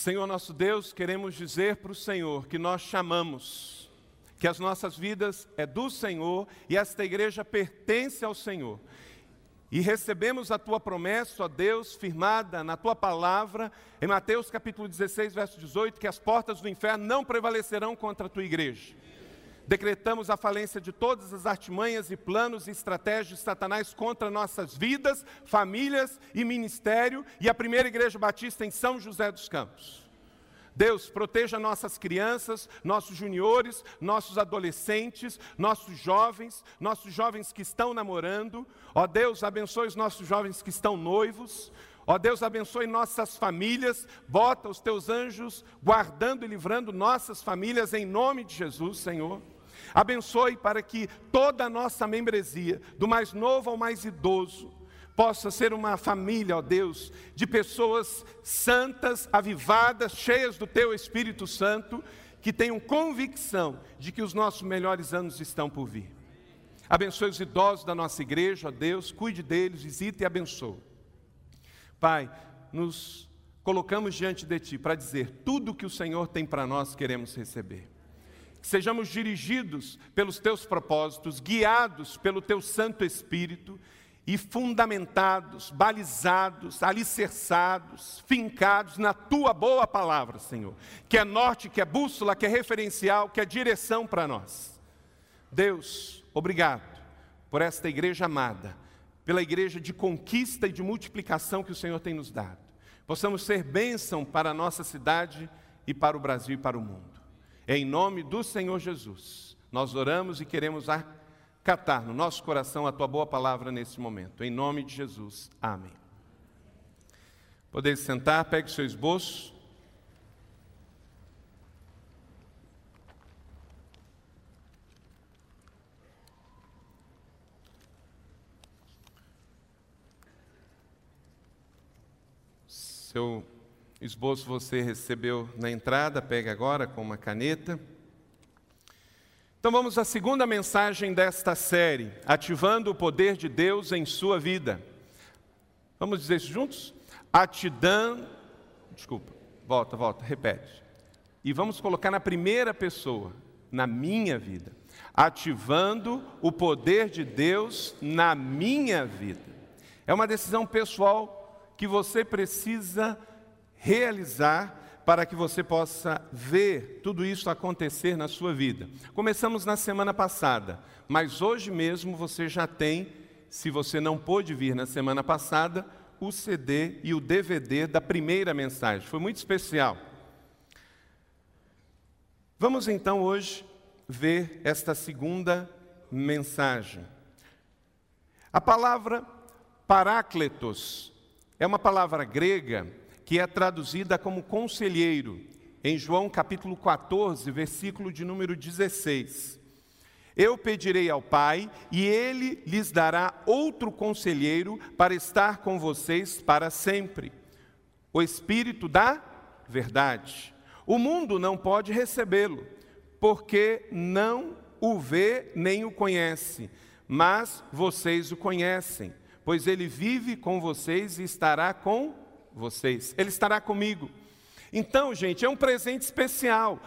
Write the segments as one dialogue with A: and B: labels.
A: Senhor nosso Deus, queremos dizer para o Senhor que nós chamamos, que as nossas vidas é do Senhor e esta igreja pertence ao Senhor. E recebemos a tua promessa, ó Deus, firmada na tua palavra, em Mateus capítulo 16, verso 18, que as portas do inferno não prevalecerão contra a tua igreja. Decretamos a falência de todas as artimanhas e planos e estratégias de Satanás contra nossas vidas, famílias e ministério, e a primeira igreja batista em São José dos Campos. Deus, proteja nossas crianças, nossos juniores, nossos adolescentes, nossos jovens, nossos jovens que estão namorando. Ó Deus, abençoe os nossos jovens que estão noivos. Ó Deus, abençoe nossas famílias, bota os teus anjos guardando e livrando nossas famílias em nome de Jesus, Senhor. Abençoe para que toda a nossa membresia, do mais novo ao mais idoso, possa ser uma família, ó Deus, de pessoas santas, avivadas, cheias do Teu Espírito Santo, que tenham convicção de que os nossos melhores anos estão por vir. Abençoe os idosos da nossa igreja, ó Deus, cuide deles, visite e abençoe. Pai, nos colocamos diante de Ti para dizer tudo o que o Senhor tem para nós, queremos receber. Que sejamos dirigidos pelos Teus propósitos, guiados pelo Teu Santo Espírito e fundamentados, balizados, alicerçados, fincados na tua boa palavra, Senhor, que é norte, que é bússola, que é referencial, que é direção para nós. Deus, obrigado por esta igreja amada, pela igreja de conquista e de multiplicação que o Senhor tem nos dado. Possamos ser bênção para a nossa cidade e para o Brasil e para o mundo. Em nome do Senhor Jesus, nós oramos e queremos catar no nosso coração a tua boa palavra nesse momento. Em nome de Jesus. Amém. Podeis sentar, pegue o seu esboço. Seu esboço você recebeu na entrada, pegue agora com uma caneta. Então vamos à segunda mensagem desta série, ativando o poder de Deus em sua vida. Vamos dizer isso juntos? Atidando, desculpa, volta, volta, repete. E vamos colocar na primeira pessoa, na minha vida. Ativando o poder de Deus na minha vida. É uma decisão pessoal que você precisa realizar para que você possa ver tudo isso acontecer na sua vida. Começamos na semana passada, mas hoje mesmo você já tem, se você não pôde vir na semana passada, o CD e o DVD da primeira mensagem. Foi muito especial. Vamos então hoje ver esta segunda mensagem. A palavra parácletos é uma palavra grega que é traduzida como conselheiro, em João capítulo 14, versículo de número 16. Eu pedirei ao Pai, e ele lhes dará outro conselheiro para estar com vocês para sempre. O Espírito da verdade. O mundo não pode recebê-lo, porque não o vê nem o conhece, mas vocês o conhecem, pois ele vive com vocês e estará com vocês, Ele estará comigo. Então, gente, é um presente especial.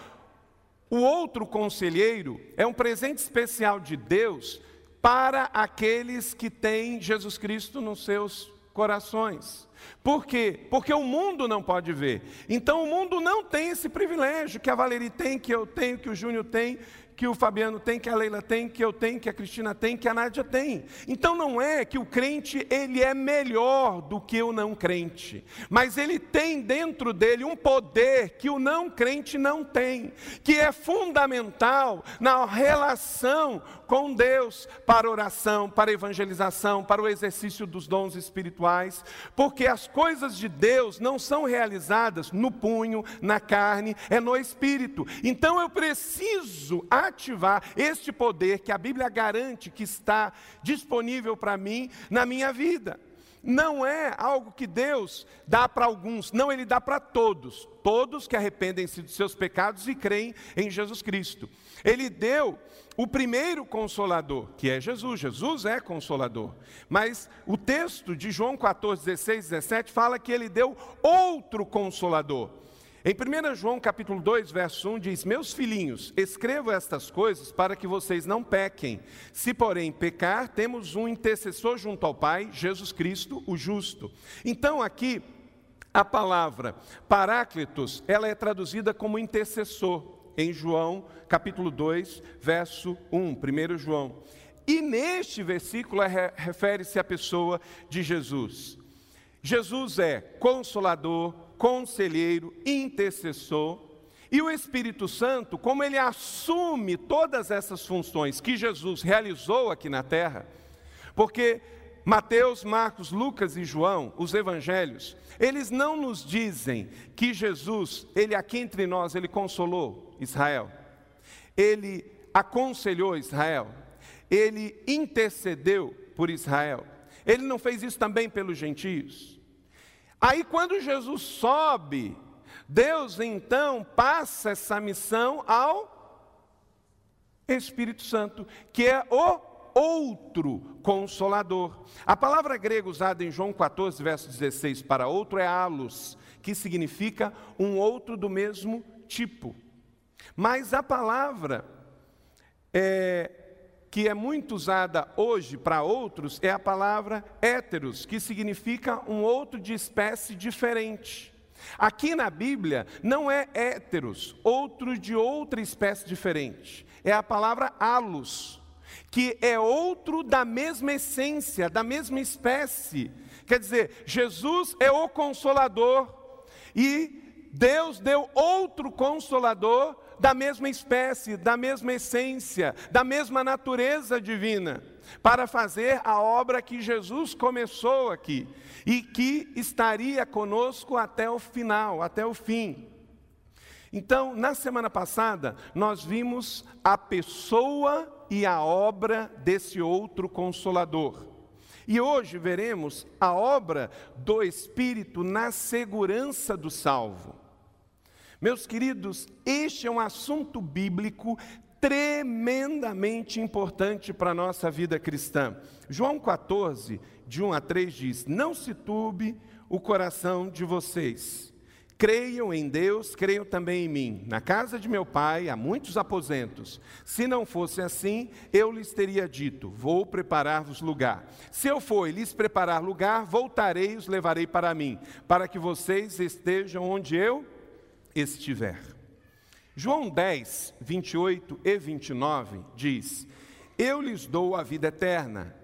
A: O outro conselheiro é um presente especial de Deus para aqueles que têm Jesus Cristo nos seus corações. Por quê? Porque o mundo não pode ver. Então o mundo não tem esse privilégio que a Valerie tem, que eu tenho, que o Júnior tem, que o Fabiano tem, que a Leila tem, que eu tenho, que a Cristina tem, que a Nádia tem. Então não é que o crente ele é melhor do que o não crente, mas ele tem dentro dele um poder que o não crente não tem, que é fundamental na relação com Deus para oração, para evangelização, para o exercício dos dons espirituais, porque as coisas de Deus não são realizadas no punho, na carne, é no espírito. Então eu preciso ativar este poder que a Bíblia garante que está disponível para mim na minha vida. Não é algo que Deus dá para alguns, não, Ele dá para todos, todos que arrependem-se dos seus pecados e creem em Jesus Cristo. Ele deu o primeiro consolador, que é Jesus. Jesus é consolador. Mas o texto de João 14, 16, 17 fala que ele deu outro consolador. Em 1 João capítulo 2, verso 1 diz: Meus filhinhos, escrevo estas coisas para que vocês não pequem. Se, porém, pecar, temos um intercessor junto ao Pai, Jesus Cristo, o justo. Então, aqui, a palavra Paráclitos, ela é traduzida como intercessor em João capítulo 2, verso 1, 1 João. E neste versículo é refere-se à pessoa de Jesus. Jesus é consolador, conselheiro, intercessor. E o Espírito Santo, como ele assume todas essas funções que Jesus realizou aqui na terra, porque Mateus, Marcos, Lucas e João, os evangelhos, eles não nos dizem que Jesus, ele aqui entre nós, ele consolou Israel. Ele aconselhou Israel. Ele intercedeu por Israel. Ele não fez isso também pelos gentios. Aí, quando Jesus sobe, Deus então passa essa missão ao Espírito Santo, que é o outro consolador. A palavra grega usada em João 14, verso 16 para outro é alos, que significa um outro do mesmo tipo. Mas a palavra é, que é muito usada hoje para outros é a palavra héteros, que significa um outro de espécie diferente. Aqui na Bíblia não é héteros, outro de outra espécie diferente. É a palavra alus, que é outro da mesma essência, da mesma espécie. Quer dizer, Jesus é o consolador e Deus deu outro consolador da mesma espécie, da mesma essência, da mesma natureza divina, para fazer a obra que Jesus começou aqui e que estaria conosco até o final, até o fim. Então, na semana passada, nós vimos a pessoa e a obra desse outro consolador. E hoje veremos a obra do Espírito na segurança do salvo. Meus queridos, este é um assunto bíblico tremendamente importante para a nossa vida cristã. João 14, de 1 a 3 diz: Não se turbe o coração de vocês. Creiam em Deus, creiam também em mim. Na casa de meu pai há muitos aposentos. Se não fosse assim, eu lhes teria dito: Vou preparar-vos lugar. Se eu for lhes preparar lugar, voltarei e os levarei para mim, para que vocês estejam onde eu estiver. João 10, 28 e 29 diz: Eu lhes dou a vida eterna,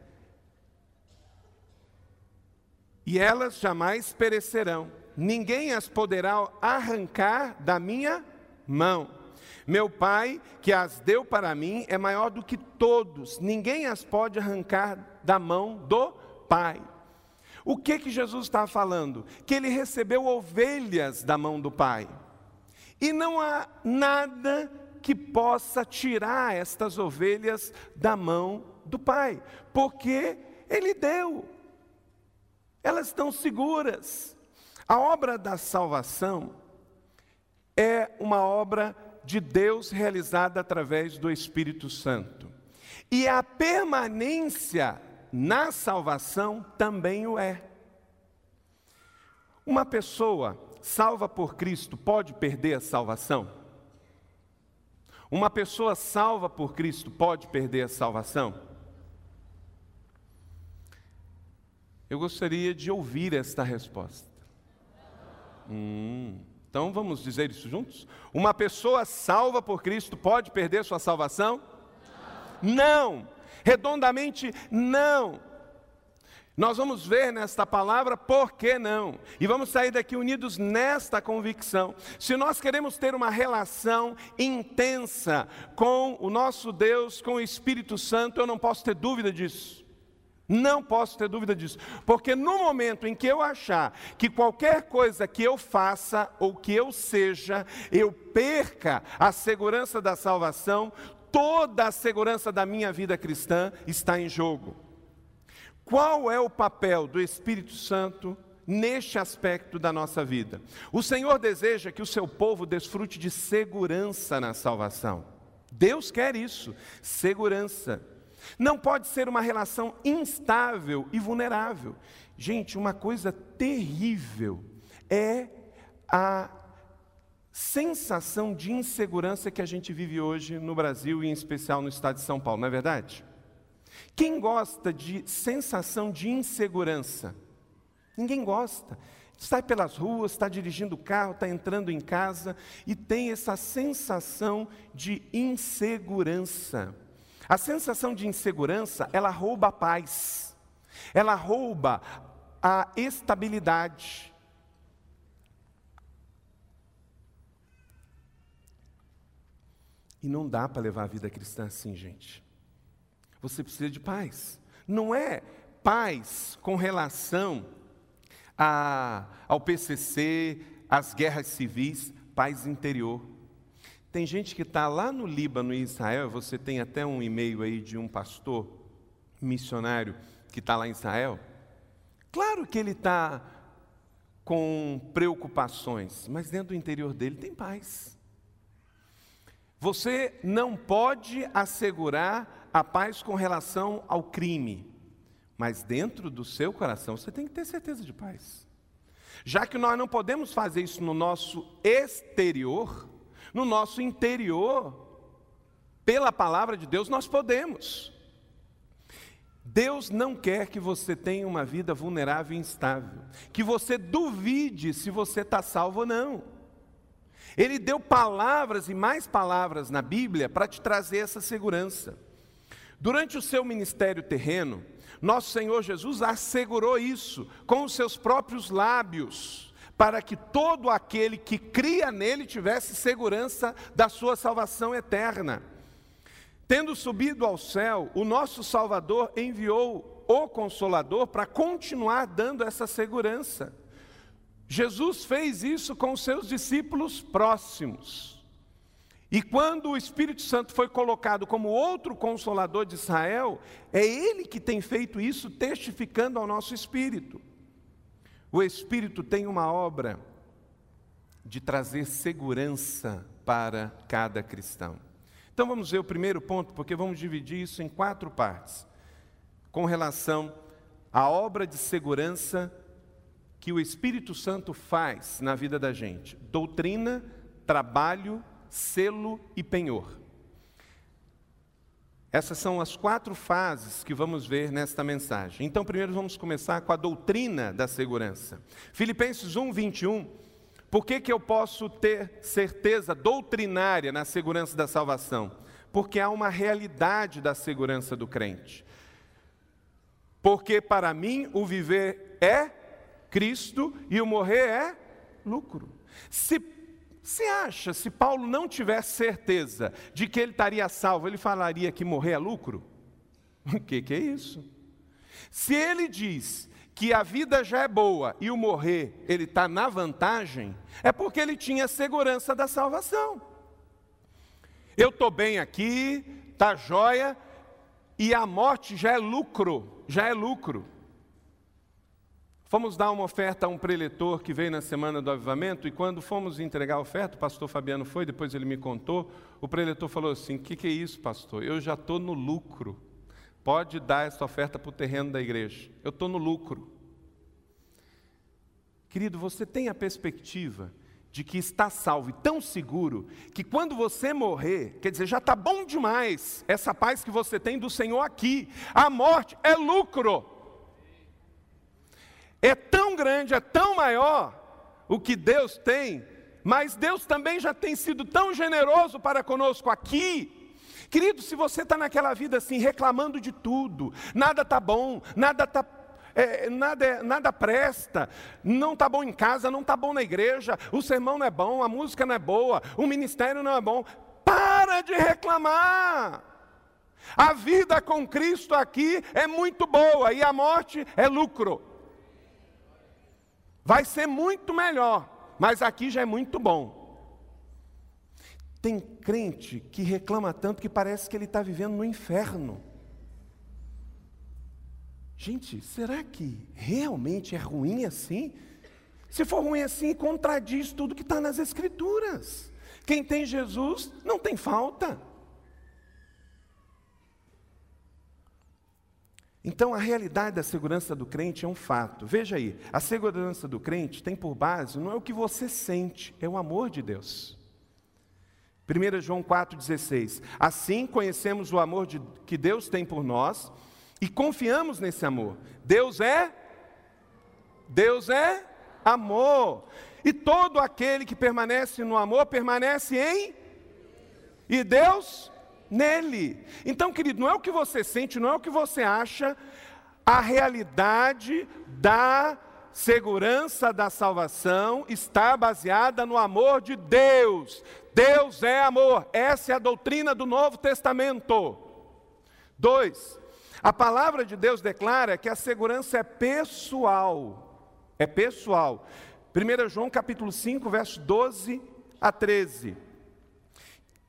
A: e elas jamais perecerão, ninguém as poderá arrancar da minha mão. Meu Pai, que as deu para mim, é maior do que todos, ninguém as pode arrancar da mão do Pai. O que que Jesus está falando? Que ele recebeu ovelhas da mão do Pai. E não há nada que possa tirar estas ovelhas da mão do Pai, porque Ele deu, elas estão seguras. A obra da salvação é uma obra de Deus realizada através do Espírito Santo. E a permanência na salvação também o é. Uma pessoa salva por Cristo pode perder a salvação? Uma pessoa salva por Cristo pode perder a salvação? Eu gostaria de ouvir esta resposta. Hum, então vamos dizer isso juntos? Uma pessoa salva por Cristo pode perder sua salvação? Não. não. Redondamente, não. Nós vamos ver nesta palavra por que não. E vamos sair daqui unidos nesta convicção. Se nós queremos ter uma relação intensa com o nosso Deus, com o Espírito Santo, eu não posso ter dúvida disso. Não posso ter dúvida disso, porque no momento em que eu achar que qualquer coisa que eu faça ou que eu seja, eu perca a segurança da salvação, toda a segurança da minha vida cristã está em jogo. Qual é o papel do Espírito Santo neste aspecto da nossa vida? O Senhor deseja que o seu povo desfrute de segurança na salvação. Deus quer isso, segurança. Não pode ser uma relação instável e vulnerável. Gente, uma coisa terrível é a sensação de insegurança que a gente vive hoje no Brasil e em especial no estado de São Paulo, não é verdade? Quem gosta de sensação de insegurança? Ninguém gosta. Sai pelas ruas, está dirigindo o carro, está entrando em casa e tem essa sensação de insegurança. A sensação de insegurança, ela rouba a paz, ela rouba a estabilidade. E não dá para levar a vida cristã assim, gente. Você precisa de paz. Não é paz com relação a, ao PCC, às guerras civis, paz interior. Tem gente que está lá no Líbano e Israel, você tem até um e-mail aí de um pastor missionário que está lá em Israel. Claro que ele está com preocupações, mas dentro do interior dele tem paz. Você não pode assegurar a paz com relação ao crime, mas dentro do seu coração você tem que ter certeza de paz. Já que nós não podemos fazer isso no nosso exterior, no nosso interior, pela palavra de Deus, nós podemos. Deus não quer que você tenha uma vida vulnerável e instável, que você duvide se você está salvo ou não. Ele deu palavras e mais palavras na Bíblia para te trazer essa segurança. Durante o seu ministério terreno, nosso Senhor Jesus assegurou isso com os seus próprios lábios, para que todo aquele que cria nele tivesse segurança da sua salvação eterna. Tendo subido ao céu, o nosso Salvador enviou o Consolador para continuar dando essa segurança. Jesus fez isso com os seus discípulos próximos. E quando o Espírito Santo foi colocado como outro consolador de Israel, é ele que tem feito isso, testificando ao nosso espírito. O Espírito tem uma obra de trazer segurança para cada cristão. Então vamos ver o primeiro ponto, porque vamos dividir isso em quatro partes, com relação à obra de segurança que o Espírito Santo faz na vida da gente: doutrina, trabalho, selo e penhor. Essas são as quatro fases que vamos ver nesta mensagem. Então, primeiro vamos começar com a doutrina da segurança. Filipenses 1, 21. Por que, que eu posso ter certeza doutrinária na segurança da salvação? Porque há uma realidade da segurança do crente. Porque para mim o viver é Cristo e o morrer é lucro. Se você acha, se Paulo não tivesse certeza de que ele estaria salvo, ele falaria que morrer é lucro? O que, que é isso? Se ele diz que a vida já é boa e o morrer ele está na vantagem, é porque ele tinha segurança da salvação. Eu estou bem aqui, está jóia, e a morte já é lucro, já é lucro. Fomos dar uma oferta a um preletor que veio na semana do avivamento, e quando fomos entregar a oferta, o pastor Fabiano foi, depois ele me contou, o preletor falou assim: O que, que é isso, pastor? Eu já estou no lucro. Pode dar essa oferta para o terreno da igreja. Eu estou no lucro. Querido, você tem a perspectiva de que está salvo e tão seguro que quando você morrer, quer dizer, já está bom demais essa paz que você tem do Senhor aqui. A morte é lucro é tão grande, é tão maior o que Deus tem, mas Deus também já tem sido tão generoso para conosco aqui. Querido, se você está naquela vida assim, reclamando de tudo, nada está bom, nada está é, nada, é, nada presta, não está bom em casa, não está bom na igreja, o sermão não é bom, a música não é boa, o ministério não é bom. Para de reclamar. A vida com Cristo aqui é muito boa e a morte é lucro. Vai ser muito melhor, mas aqui já é muito bom. Tem crente que reclama tanto que parece que ele está vivendo no inferno. Gente, será que realmente é ruim assim? Se for ruim assim, contradiz tudo que está nas Escrituras. Quem tem Jesus não tem falta. Então, a realidade da segurança do crente é um fato. Veja aí, a segurança do crente tem por base não é o que você sente, é o amor de Deus. 1 João 4,16: Assim conhecemos o amor de, que Deus tem por nós e confiamos nesse amor. Deus é, Deus é amor. E todo aquele que permanece no amor permanece em, e Deus nele. Então, querido, não é o que você sente, não é o que você acha, a realidade da segurança da salvação está baseada no amor de Deus. Deus é amor. Essa é a doutrina do Novo Testamento. Dois, a palavra de Deus declara que a segurança é pessoal. É pessoal. 1 João capítulo 5, verso 12 a 13.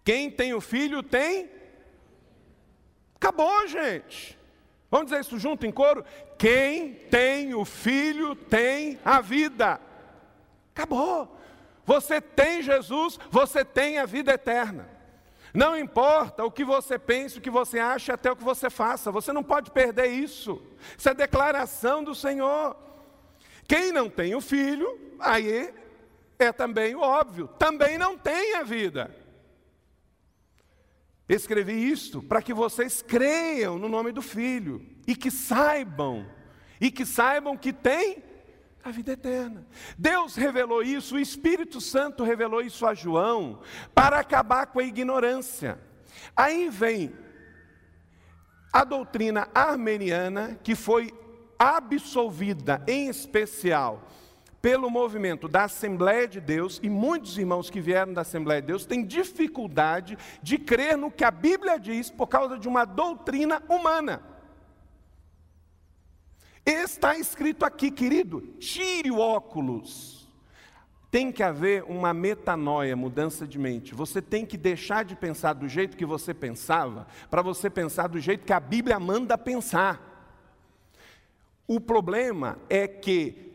A: Quem tem o filho tem. Acabou, gente. Vamos dizer isso junto em coro? Quem tem o filho tem a vida. Acabou. Você tem Jesus, você tem a vida eterna. Não importa o que você pense, o que você acha, até o que você faça, você não pode perder isso. Isso é declaração do Senhor. Quem não tem o filho, aí é também o óbvio, também não tem a vida. Escrevi isto para que vocês creiam no nome do Filho e que saibam, e que saibam que tem a vida eterna. Deus revelou isso, o Espírito Santo revelou isso a João para acabar com a ignorância. Aí vem a doutrina armeniana que foi absolvida, em especial, pelo movimento da Assembleia de Deus, e muitos irmãos que vieram da Assembleia de Deus têm dificuldade de crer no que a Bíblia diz por causa de uma doutrina humana. Está escrito aqui, querido, tire o óculos. Tem que haver uma metanoia, mudança de mente. Você tem que deixar de pensar do jeito que você pensava, para você pensar do jeito que a Bíblia manda pensar. O problema é que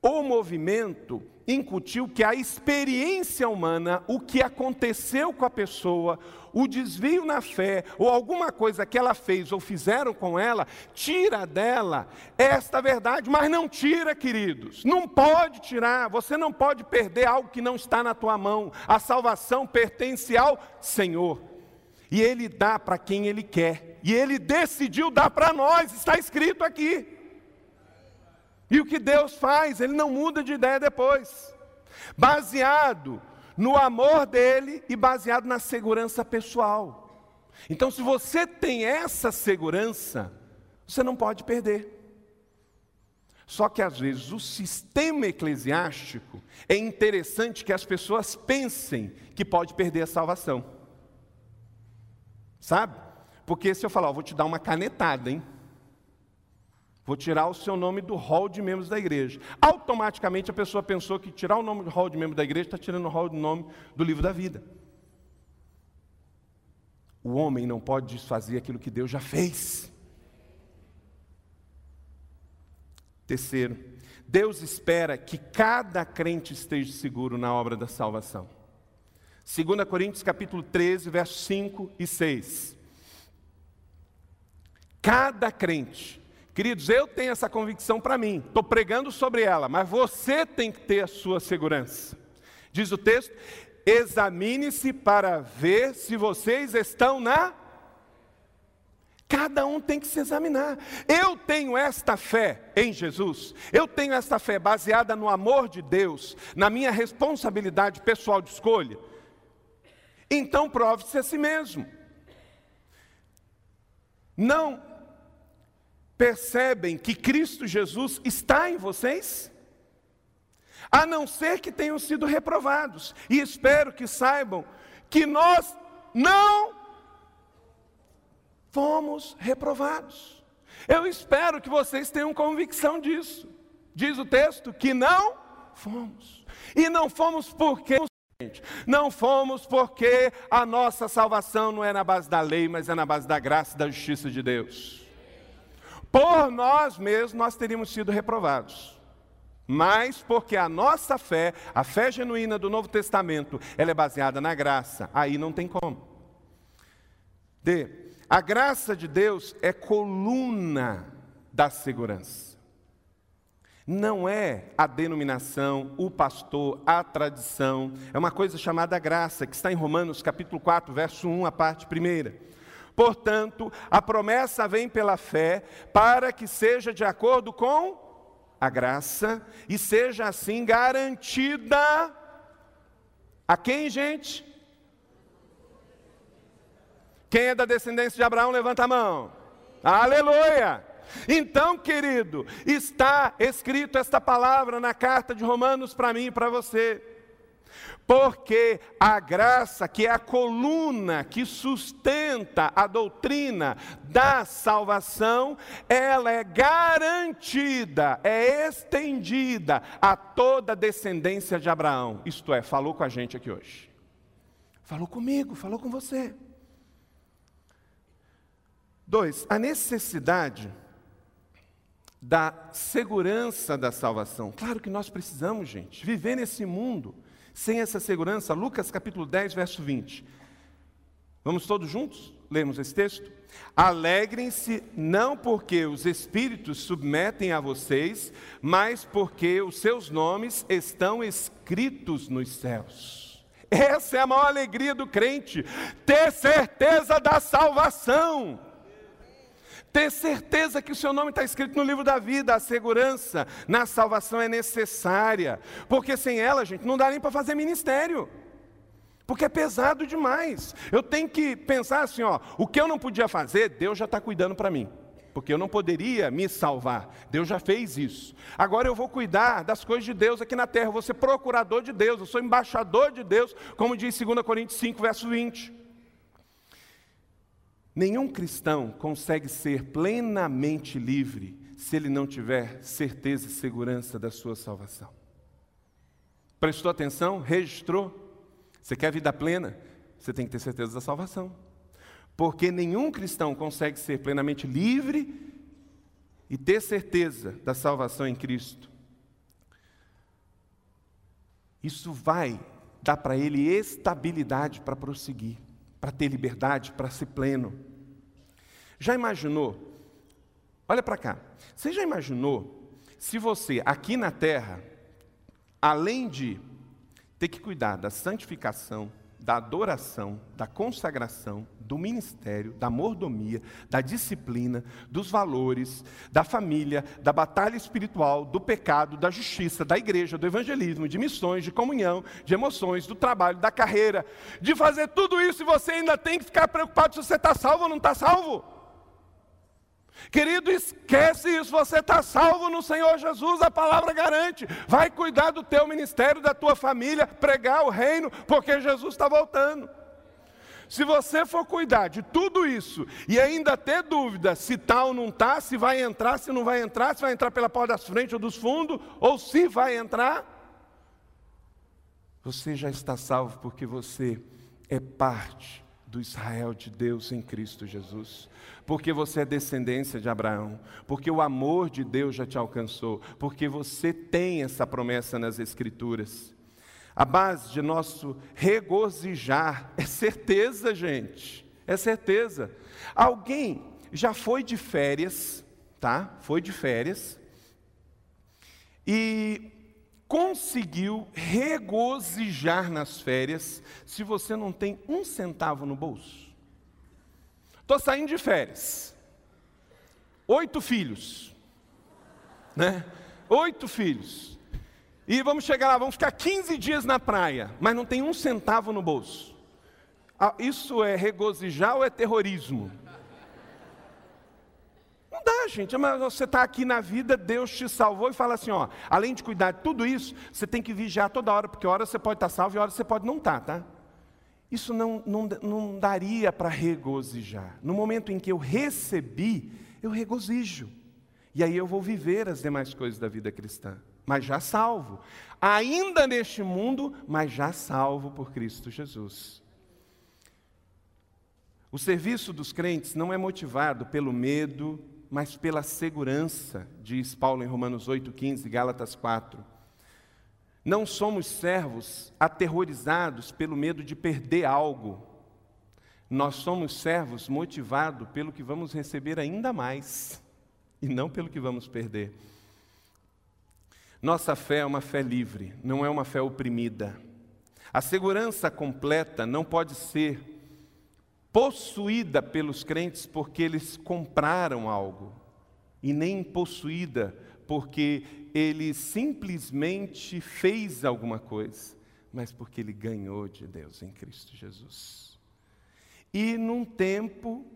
A: o movimento incutiu que a experiência humana, o que aconteceu com a pessoa, o desvio na fé, ou alguma coisa que ela fez ou fizeram com ela, tira dela esta verdade, mas não tira, queridos, não pode tirar, você não pode perder algo que não está na tua mão, a salvação pertence ao Senhor, e Ele dá para quem Ele quer, e Ele decidiu dar para nós, está escrito aqui. E o que Deus faz, Ele não muda de ideia depois. Baseado no amor dele e baseado na segurança pessoal. Então, se você tem essa segurança, você não pode perder. Só que às vezes o sistema eclesiástico é interessante que as pessoas pensem que pode perder a salvação. Sabe? Porque se eu falar, ó, vou te dar uma canetada, hein? Vou tirar o seu nome do hall de membros da igreja. Automaticamente a pessoa pensou que tirar o nome do hall de membro da igreja está tirando o hall do nome do livro da vida. O homem não pode desfazer aquilo que Deus já fez. Terceiro, Deus espera que cada crente esteja seguro na obra da salvação. 2 Coríntios capítulo 13, versos 5 e 6. Cada crente Queridos, eu tenho essa convicção para mim, estou pregando sobre ela, mas você tem que ter a sua segurança. Diz o texto: examine-se para ver se vocês estão na. Cada um tem que se examinar. Eu tenho esta fé em Jesus, eu tenho esta fé baseada no amor de Deus, na minha responsabilidade pessoal de escolha. Então prove-se a si mesmo. Não percebem que Cristo Jesus está em vocês? A não ser que tenham sido reprovados. E espero que saibam que nós não fomos reprovados. Eu espero que vocês tenham convicção disso. Diz o texto que não fomos. E não fomos porque não fomos porque a nossa salvação não é na base da lei, mas é na base da graça e da justiça de Deus. Por nós mesmos nós teríamos sido reprovados. Mas porque a nossa fé, a fé genuína do Novo Testamento, ela é baseada na graça, aí não tem como. D. a graça de Deus é coluna da segurança. Não é a denominação, o pastor, a tradição, é uma coisa chamada graça, que está em Romanos capítulo 4, verso 1, a parte primeira. Portanto, a promessa vem pela fé, para que seja de acordo com a graça e seja assim garantida a quem, gente? Quem é da descendência de Abraão, levanta a mão. Aleluia! Então, querido, está escrito esta palavra na carta de Romanos para mim e para você. Porque a graça, que é a coluna que sustenta a doutrina da salvação, ela é garantida, é estendida a toda a descendência de Abraão. Isto é, falou com a gente aqui hoje. Falou comigo, falou com você. Dois, a necessidade da segurança da salvação. Claro que nós precisamos, gente, viver nesse mundo sem essa segurança, Lucas capítulo 10, verso 20. Vamos todos juntos? Lemos esse texto? Alegrem-se não porque os espíritos submetem a vocês, mas porque os seus nomes estão escritos nos céus. Essa é a maior alegria do crente, ter certeza da salvação. Ter certeza que o seu nome está escrito no livro da vida, a segurança na salvação é necessária, porque sem ela, gente, não dá nem para fazer ministério. Porque é pesado demais. Eu tenho que pensar assim, ó, o que eu não podia fazer, Deus já está cuidando para mim. Porque eu não poderia me salvar. Deus já fez isso. Agora eu vou cuidar das coisas de Deus aqui na terra. Eu vou ser procurador de Deus. Eu sou embaixador de Deus, como diz 2 Coríntios 5, verso 20. Nenhum cristão consegue ser plenamente livre se ele não tiver certeza e segurança da sua salvação. Prestou atenção? Registrou? Você quer vida plena? Você tem que ter certeza da salvação. Porque nenhum cristão consegue ser plenamente livre e ter certeza da salvação em Cristo. Isso vai dar para ele estabilidade para prosseguir, para ter liberdade, para ser pleno. Já imaginou? Olha para cá. Você já imaginou se você aqui na terra, além de ter que cuidar da santificação, da adoração, da consagração, do ministério, da mordomia, da disciplina, dos valores, da família, da batalha espiritual, do pecado, da justiça, da igreja, do evangelismo, de missões, de comunhão, de emoções, do trabalho, da carreira, de fazer tudo isso e você ainda tem que ficar preocupado se você está salvo ou não está salvo. Querido, esquece isso, você está salvo no Senhor Jesus, a palavra garante. Vai cuidar do teu ministério, da tua família, pregar o reino, porque Jesus está voltando. Se você for cuidar de tudo isso e ainda ter dúvida se está ou não está, se vai entrar, se não vai entrar, se vai entrar pela porta das frentes ou dos fundos, ou se vai entrar, você já está salvo porque você é parte do Israel de Deus em Cristo Jesus porque você é descendência de Abraão, porque o amor de Deus já te alcançou, porque você tem essa promessa nas Escrituras. A base de nosso regozijar é certeza, gente, é certeza. Alguém já foi de férias, tá? Foi de férias e conseguiu regozijar nas férias se você não tem um centavo no bolso? Estou saindo de férias. Oito filhos. Né? Oito filhos. E vamos chegar lá, vamos ficar 15 dias na praia, mas não tem um centavo no bolso. Ah, isso é regozijar ou é terrorismo? Não dá, gente. Mas você está aqui na vida, Deus te salvou e fala assim: ó, além de cuidar de tudo isso, você tem que vigiar toda hora, porque hora você pode estar tá salvo e hora você pode não estar, tá? isso não, não, não daria para regozijar. No momento em que eu recebi, eu regozijo. E aí eu vou viver as demais coisas da vida cristã, mas já salvo. Ainda neste mundo, mas já salvo por Cristo Jesus. O serviço dos crentes não é motivado pelo medo, mas pela segurança, diz Paulo em Romanos 8,15, Gálatas 4. Não somos servos aterrorizados pelo medo de perder algo. Nós somos servos motivados pelo que vamos receber ainda mais e não pelo que vamos perder. Nossa fé é uma fé livre, não é uma fé oprimida. A segurança completa não pode ser possuída pelos crentes porque eles compraram algo, e nem possuída porque ele simplesmente fez alguma coisa, mas porque ele ganhou de Deus em Cristo Jesus. E num tempo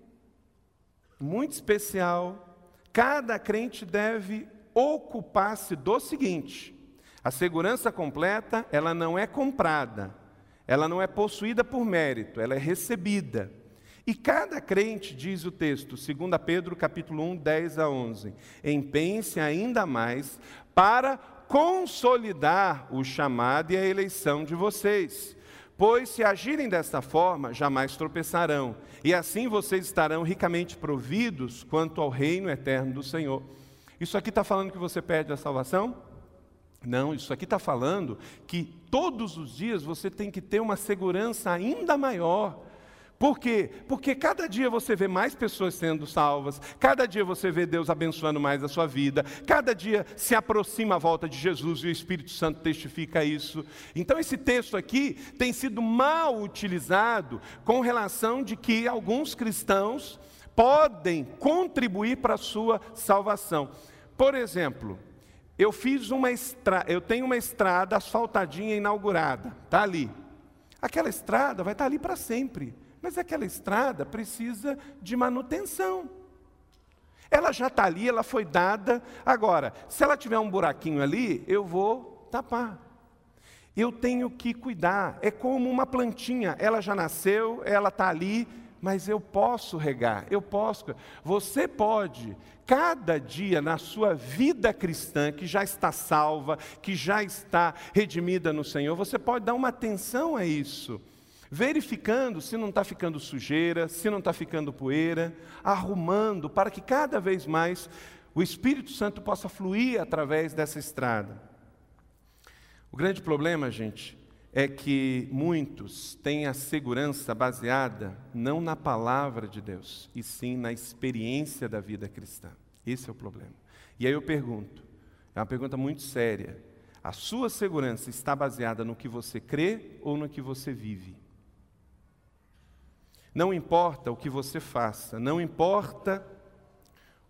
A: muito especial, cada crente deve ocupar-se do seguinte: a segurança completa, ela não é comprada, ela não é possuída por mérito, ela é recebida. E cada crente, diz o texto, 2 Pedro capítulo 1, 10 a 11, empenhe-se ainda mais para consolidar o chamado e a eleição de vocês. Pois se agirem desta forma, jamais tropeçarão, e assim vocês estarão ricamente providos quanto ao reino eterno do Senhor. Isso aqui está falando que você perde a salvação? Não, isso aqui está falando que todos os dias você tem que ter uma segurança ainda maior por quê? Porque cada dia você vê mais pessoas sendo salvas, cada dia você vê Deus abençoando mais a sua vida, cada dia se aproxima a volta de Jesus e o Espírito Santo testifica isso. Então, esse texto aqui tem sido mal utilizado com relação de que alguns cristãos podem contribuir para a sua salvação. Por exemplo, eu fiz uma eu tenho uma estrada asfaltadinha inaugurada, está ali. Aquela estrada vai estar ali para sempre. Mas aquela estrada precisa de manutenção. Ela já está ali, ela foi dada. Agora, se ela tiver um buraquinho ali, eu vou tapar. Eu tenho que cuidar. É como uma plantinha. Ela já nasceu, ela está ali, mas eu posso regar, eu posso. Você pode, cada dia na sua vida cristã, que já está salva, que já está redimida no Senhor, você pode dar uma atenção a isso verificando se não está ficando sujeira, se não está ficando poeira, arrumando para que cada vez mais o Espírito Santo possa fluir através dessa estrada. O grande problema, gente, é que muitos têm a segurança baseada não na palavra de Deus, e sim na experiência da vida cristã. Esse é o problema. E aí eu pergunto, é uma pergunta muito séria: a sua segurança está baseada no que você crê ou no que você vive? Não importa o que você faça, não importa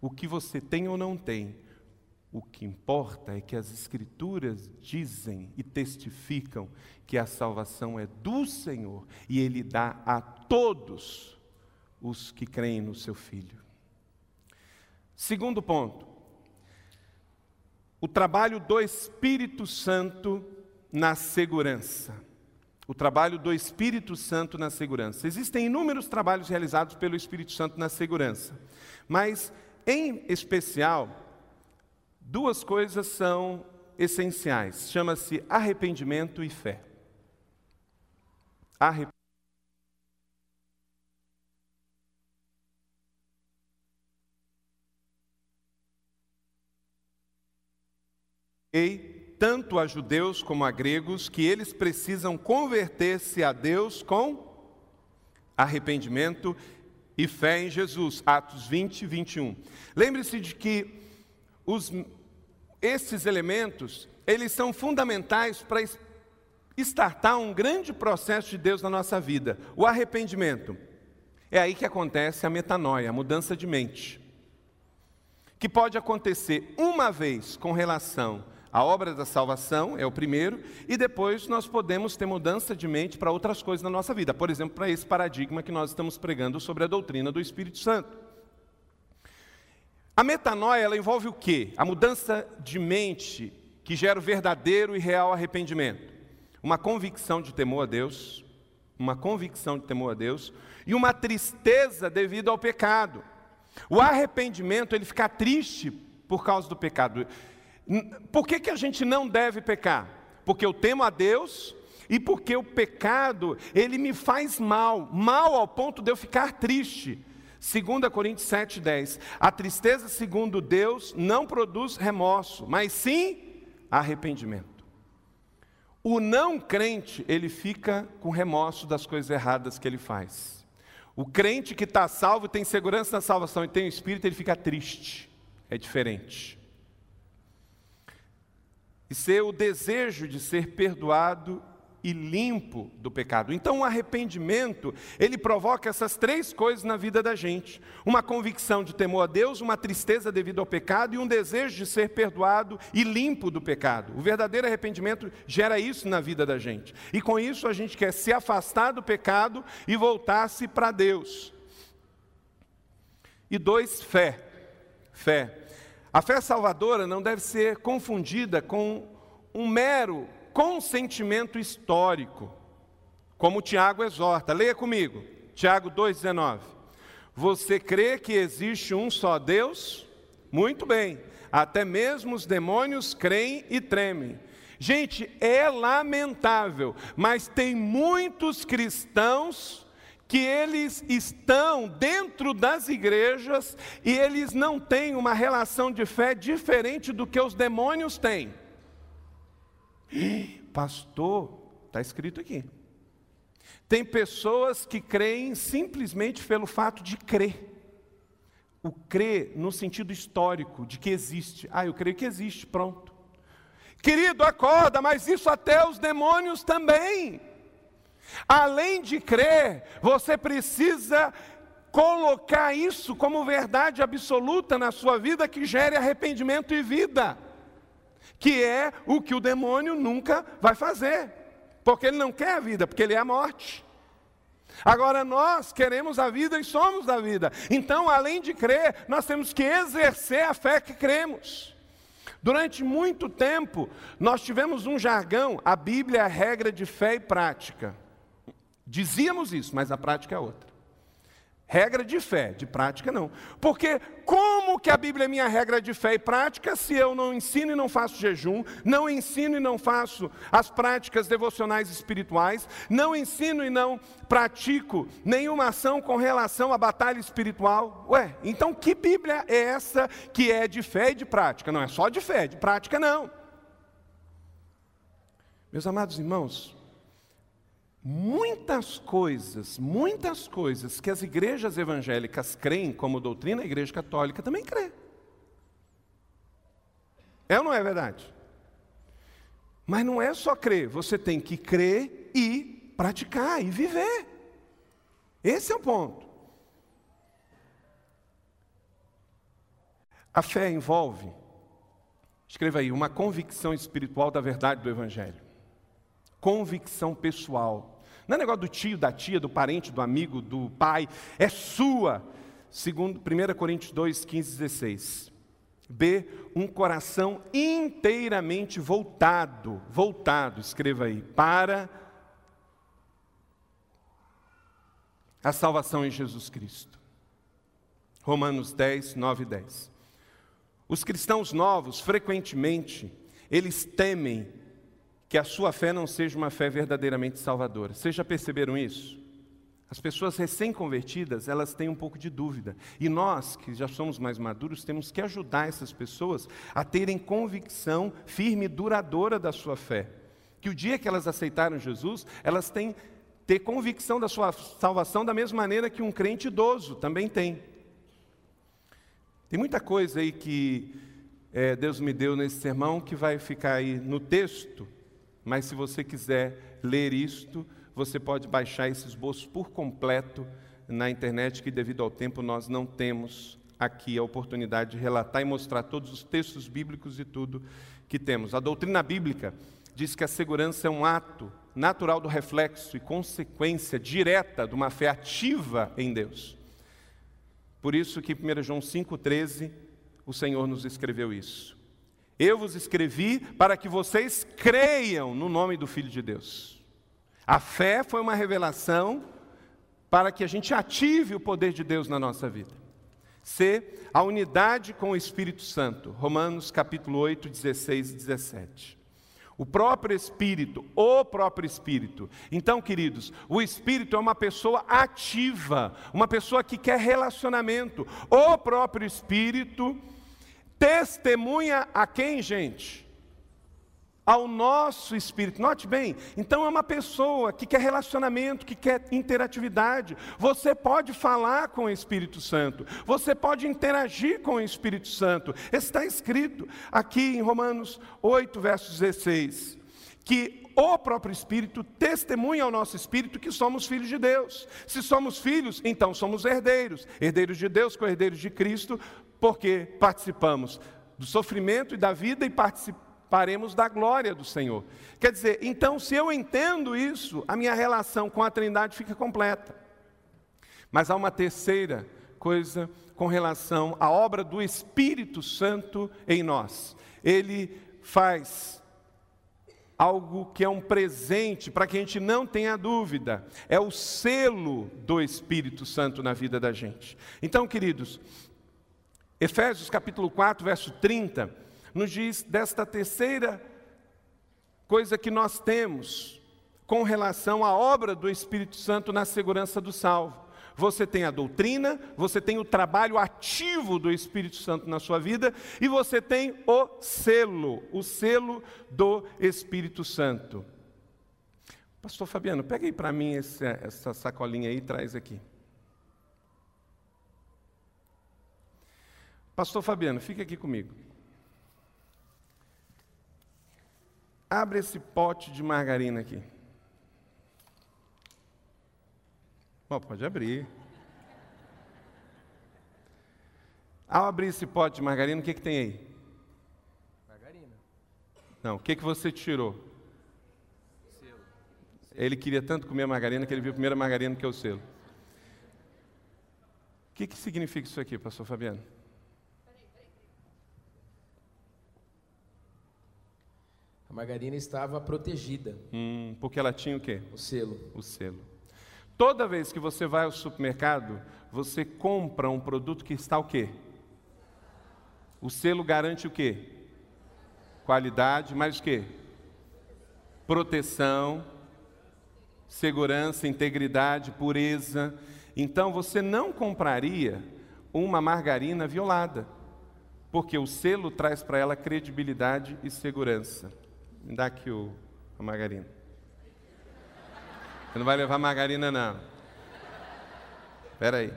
A: o que você tem ou não tem, o que importa é que as Escrituras dizem e testificam que a salvação é do Senhor e Ele dá a todos os que creem no Seu Filho. Segundo ponto, o trabalho do Espírito Santo na segurança o trabalho do Espírito Santo na segurança. Existem inúmeros trabalhos realizados pelo Espírito Santo na segurança, mas, em especial, duas coisas são essenciais: chama-se arrependimento e fé. Arrependimento. Tanto a judeus como a gregos, que eles precisam converter-se a Deus com arrependimento e fé em Jesus. Atos 20 e 21. Lembre-se de que os, esses elementos, eles são fundamentais para estartar um grande processo de Deus na nossa vida. O arrependimento. É aí que acontece a metanoia, a mudança de mente. Que pode acontecer uma vez com relação a obra da salvação é o primeiro, e depois nós podemos ter mudança de mente para outras coisas na nossa vida. Por exemplo, para esse paradigma que nós estamos pregando sobre a doutrina do Espírito Santo. A metanoia, ela envolve o quê? A mudança de mente que gera o verdadeiro e real arrependimento. Uma convicção de temor a Deus, uma convicção de temor a Deus e uma tristeza devido ao pecado. O arrependimento, ele fica triste por causa do pecado. Por que, que a gente não deve pecar? Porque eu temo a Deus e porque o pecado, ele me faz mal, mal ao ponto de eu ficar triste. 2 Coríntios 7,10. A tristeza, segundo Deus, não produz remorso, mas sim arrependimento. O não crente, ele fica com remorso das coisas erradas que ele faz. O crente que está salvo tem segurança na salvação e tem o Espírito, ele fica triste. É diferente. E ser o desejo de ser perdoado e limpo do pecado. Então, o arrependimento, ele provoca essas três coisas na vida da gente: uma convicção de temor a Deus, uma tristeza devido ao pecado e um desejo de ser perdoado e limpo do pecado. O verdadeiro arrependimento gera isso na vida da gente. E com isso a gente quer se afastar do pecado e voltar-se para Deus. E dois, fé. Fé. A fé salvadora não deve ser confundida com um mero consentimento histórico, como Tiago exorta. Leia comigo, Tiago 2,19. Você crê que existe um só Deus? Muito bem, até mesmo os demônios creem e tremem. Gente, é lamentável, mas tem muitos cristãos que eles estão dentro das igrejas e eles não têm uma relação de fé diferente do que os demônios têm. Pastor, está escrito aqui. Tem pessoas que creem simplesmente pelo fato de crer. O crer no sentido histórico, de que existe. Ah, eu creio que existe, pronto. Querido, acorda, mas isso até os demônios também. Além de crer, você precisa colocar isso como verdade absoluta na sua vida que gere arrependimento e vida que é o que o demônio nunca vai fazer, porque ele não quer a vida, porque ele é a morte. Agora nós queremos a vida e somos da vida. Então, além de crer, nós temos que exercer a fé que cremos. Durante muito tempo, nós tivemos um jargão, a Bíblia é a regra de fé e prática. Dizíamos isso, mas a prática é outra. Regra de fé, de prática não. Porque como que a Bíblia é minha regra de fé e prática se eu não ensino e não faço jejum, não ensino e não faço as práticas devocionais espirituais, não ensino e não pratico nenhuma ação com relação à batalha espiritual? Ué, então que Bíblia é essa que é de fé e de prática? Não é só de fé, de prática não. Meus amados irmãos, muitas coisas, muitas coisas que as igrejas evangélicas creem como doutrina, a igreja católica também crê. É ou não é verdade? Mas não é só crer, você tem que crer e praticar e viver. Esse é o ponto. A fé envolve, escreva aí, uma convicção espiritual da verdade do Evangelho. Convicção pessoal não é negócio do tio, da tia, do parente, do amigo, do pai. É sua. Segundo 1 Coríntios 2, 15, 16. B, um coração inteiramente voltado, voltado, escreva aí, para a salvação em Jesus Cristo. Romanos 10, 9 e 10. Os cristãos novos, frequentemente, eles temem que a sua fé não seja uma fé verdadeiramente salvadora. Vocês já perceberam isso? As pessoas recém-convertidas, elas têm um pouco de dúvida. E nós, que já somos mais maduros, temos que ajudar essas pessoas a terem convicção firme e duradoura da sua fé. Que o dia que elas aceitaram Jesus, elas têm ter convicção da sua salvação da mesma maneira que um crente idoso também tem. Tem muita coisa aí que é, Deus me deu nesse sermão que vai ficar aí no texto, mas se você quiser ler isto, você pode baixar esse esboço por completo na internet, que devido ao tempo nós não temos aqui a oportunidade de relatar e mostrar todos os textos bíblicos e tudo que temos. A doutrina bíblica diz que a segurança é um ato natural do reflexo e consequência direta de uma fé ativa em Deus. Por isso que 1 João 5,13, o Senhor nos escreveu isso. Eu vos escrevi para que vocês creiam no nome do Filho de Deus. A fé foi uma revelação para que a gente ative o poder de Deus na nossa vida. C, a unidade com o Espírito Santo. Romanos capítulo 8, 16 e 17. O próprio Espírito, o próprio Espírito. Então, queridos, o Espírito é uma pessoa ativa, uma pessoa que quer relacionamento. O próprio Espírito Testemunha a quem, gente? ao nosso espírito. Note bem, então é uma pessoa que quer relacionamento, que quer interatividade. Você pode falar com o Espírito Santo, você pode interagir com o Espírito Santo. Está escrito aqui em Romanos 8, verso 16, que o próprio Espírito testemunha ao nosso espírito que somos filhos de Deus. Se somos filhos, então somos herdeiros, herdeiros de Deus, co-herdeiros de Cristo, porque participamos do sofrimento e da vida e participamos paremos da glória do Senhor. Quer dizer, então, se eu entendo isso, a minha relação com a Trindade fica completa. Mas há uma terceira coisa com relação à obra do Espírito Santo em nós. Ele faz algo que é um presente para que a gente não tenha dúvida. É o selo do Espírito Santo na vida da gente. Então, queridos, Efésios capítulo 4, verso 30, nos diz desta terceira coisa que nós temos com relação à obra do Espírito Santo na segurança do salvo. Você tem a doutrina, você tem o trabalho ativo do Espírito Santo na sua vida e você tem o selo, o selo do Espírito Santo. Pastor Fabiano, pega aí para mim esse, essa sacolinha aí e traz aqui. Pastor Fabiano, fica aqui comigo. Abre esse pote de margarina aqui. Bom, pode abrir. Ao abrir esse pote de margarina, o que, que tem aí? Margarina. Não, o que, que você tirou? Selo. Ele queria tanto comer a margarina que ele viu primeiro a margarina que é o selo. O que, que significa isso aqui, pastor Fabiano?
B: A margarina estava protegida.
A: Hum, porque ela tinha o quê?
B: O selo.
A: O selo. Toda vez que você vai ao supermercado, você compra um produto que está o quê? O selo garante o quê? Qualidade, mais o quê? Proteção, segurança, integridade, pureza. Então você não compraria uma margarina violada, porque o selo traz para ela credibilidade e segurança. Me dá aqui o, a margarina. Você não vai levar margarina, não. Espera aí.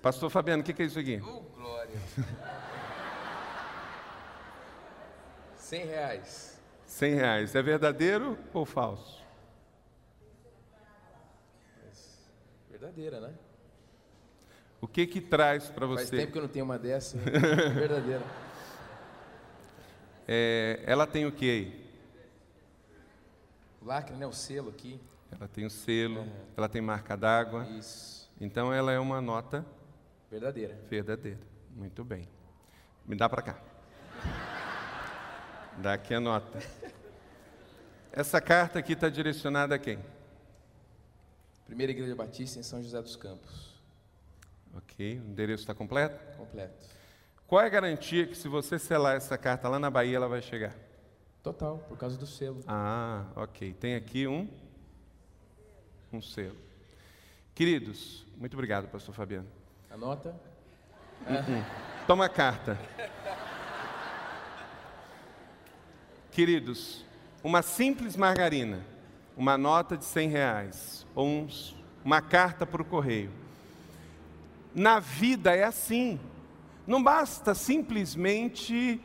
A: Pastor Fabiano, o que, que é isso aqui?
B: Oh, glória. Cem reais.
A: Cem reais. É verdadeiro ou falso?
B: Verdadeira, né?
A: O que que traz para você?
B: Faz tempo que eu não tenho uma dessa. verdadeira.
A: É, ela tem o que aí?
B: O lacre, né? O selo aqui.
A: Ela tem o selo, é. ela tem marca d'água.
B: Isso.
A: Então ela é uma nota
B: verdadeira.
A: Verdadeira. Muito bem. Me dá para cá. Dá aqui a nota. Essa carta aqui está direcionada a quem?
B: Primeira Igreja Batista em São José dos Campos.
A: Ok. O endereço está completo?
B: Completo.
A: Qual é a garantia que se você selar essa carta lá na Bahia, ela vai chegar?
B: Total, por causa do selo.
A: Ah, ok. Tem aqui um, um selo. Queridos, muito obrigado, pastor Fabiano.
B: Anota.
A: Uhum. Toma a carta. Queridos, uma simples margarina, uma nota de 100 reais, ou uns, uma carta para o correio. Na vida é assim. Não basta simplesmente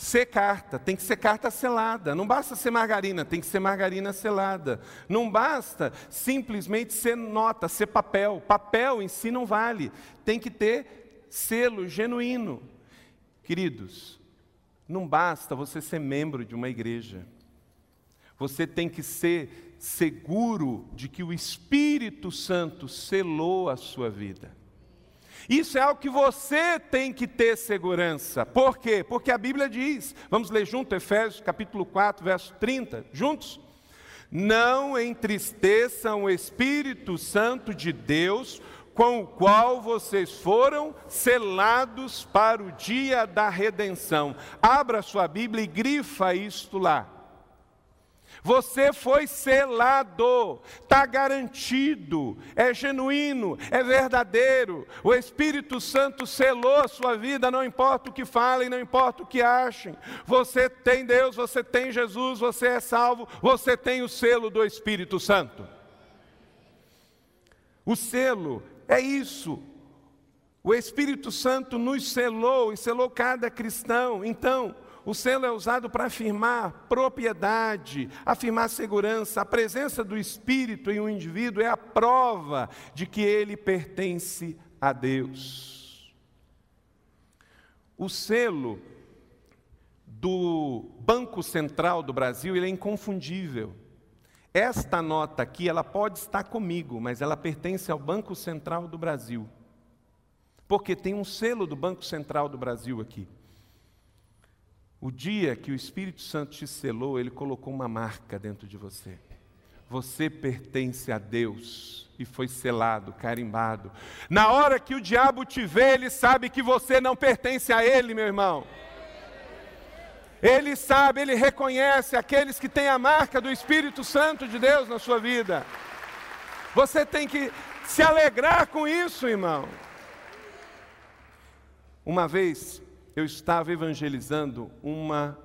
A: ser carta, tem que ser carta selada. Não basta ser margarina, tem que ser margarina selada. Não basta simplesmente ser nota, ser papel. Papel em si não vale. Tem que ter selo genuíno. Queridos, não basta você ser membro de uma igreja. Você tem que ser seguro de que o Espírito Santo selou a sua vida. Isso é algo que você tem que ter segurança. Por quê? Porque a Bíblia diz, vamos ler junto Efésios capítulo 4, verso 30, juntos? Não entristeçam o Espírito Santo de Deus, com o qual vocês foram selados para o dia da redenção. Abra sua Bíblia e grifa isto lá. Você foi selado, está garantido, é genuíno, é verdadeiro. O Espírito Santo selou a sua vida, não importa o que falem, não importa o que achem. Você tem Deus, você tem Jesus, você é salvo, você tem o selo do Espírito Santo. O selo é isso. O Espírito Santo nos selou e selou cada cristão. Então, o selo é usado para afirmar propriedade, afirmar segurança. A presença do Espírito em um indivíduo é a prova de que ele pertence a Deus. O selo do Banco Central do Brasil ele é inconfundível. Esta nota aqui, ela pode estar comigo, mas ela pertence ao Banco Central do Brasil. Porque tem um selo do Banco Central do Brasil aqui. O dia que o Espírito Santo te selou, ele colocou uma marca dentro de você. Você pertence a Deus e foi selado, carimbado. Na hora que o diabo te vê, ele sabe que você não pertence a ele, meu irmão. Ele sabe, ele reconhece aqueles que têm a marca do Espírito Santo de Deus na sua vida. Você tem que se alegrar com isso, irmão. Uma vez, eu estava evangelizando uma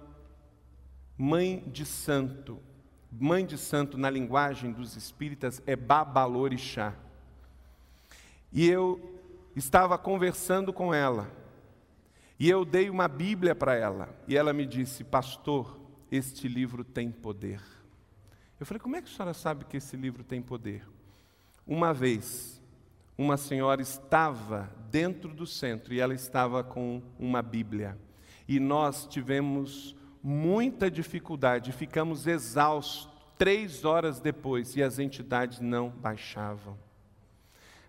A: mãe de santo. Mãe de santo, na linguagem dos espíritas, é Babalorixá. E eu estava conversando com ela. E eu dei uma Bíblia para ela. E ela me disse: Pastor, este livro tem poder. Eu falei: Como é que a senhora sabe que esse livro tem poder? Uma vez, uma senhora estava dentro do centro e ela estava com uma Bíblia. E nós tivemos muita dificuldade, ficamos exaustos três horas depois e as entidades não baixavam.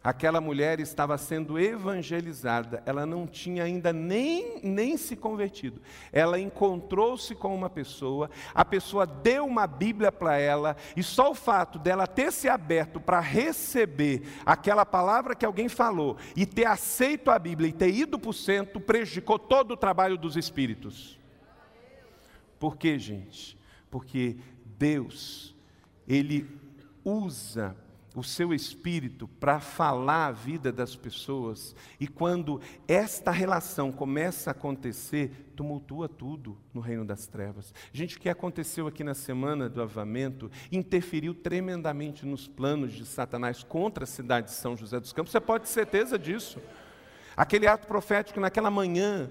A: Aquela mulher estava sendo evangelizada, ela não tinha ainda nem, nem se convertido. Ela encontrou-se com uma pessoa, a pessoa deu uma Bíblia para ela, e só o fato dela ter se aberto para receber aquela palavra que alguém falou, e ter aceito a Bíblia e ter ido para o centro, prejudicou todo o trabalho dos espíritos. Por quê, gente? Porque Deus, Ele usa o seu espírito para falar a vida das pessoas, e quando esta relação começa a acontecer, tumultua tudo no reino das trevas. Gente, o que aconteceu aqui na semana do avamento interferiu tremendamente nos planos de Satanás contra a cidade de São José dos Campos, você pode ter certeza disso. Aquele ato profético naquela manhã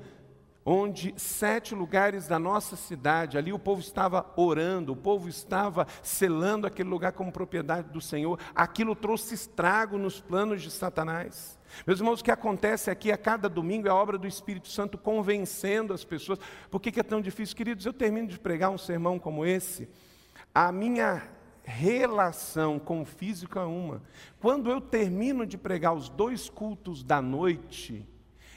A: onde sete lugares da nossa cidade, ali o povo estava orando, o povo estava selando aquele lugar como propriedade do Senhor, aquilo trouxe estrago nos planos de Satanás. Meus irmãos, o que acontece aqui a cada domingo é a obra do Espírito Santo convencendo as pessoas. Por que, que é tão difícil? Queridos, eu termino de pregar um sermão como esse, a minha relação com o físico é uma. Quando eu termino de pregar os dois cultos da noite,